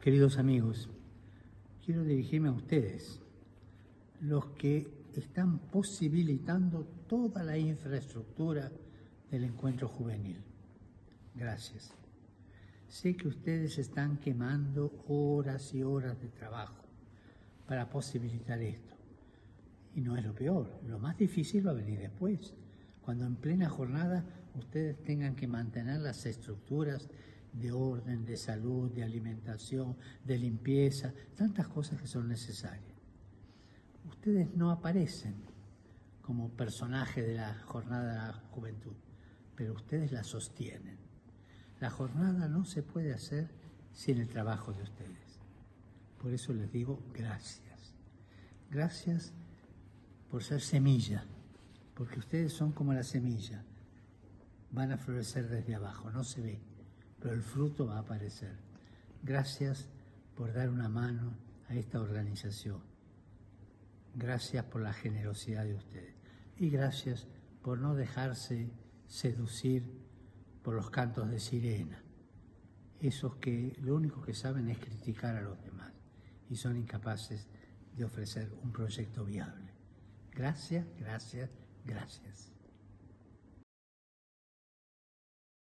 Queridos amigos, quiero dirigirme a ustedes, los que están posibilitando toda la infraestructura del encuentro juvenil. Gracias. Sé que ustedes están quemando horas y horas de trabajo para posibilitar esto. Y no es lo peor, lo más difícil va a venir después, cuando en plena jornada ustedes tengan que mantener las estructuras de orden, de salud, de alimentación, de limpieza, tantas cosas que son necesarias. Ustedes no aparecen como personaje de la jornada de la juventud, pero ustedes la sostienen. La jornada no se puede hacer sin el trabajo de ustedes. Por eso les digo gracias. Gracias por ser semilla, porque ustedes son como la semilla. Van a florecer desde abajo, no se ve, pero el fruto va a aparecer. Gracias por dar una mano a esta organización. Gracias por la generosidad de ustedes. Y gracias por no dejarse seducir por los cantos de sirena. Esos que lo único que saben es criticar a los demás y son incapaces de ofrecer un proyecto viable. Gracias, gracias, gracias.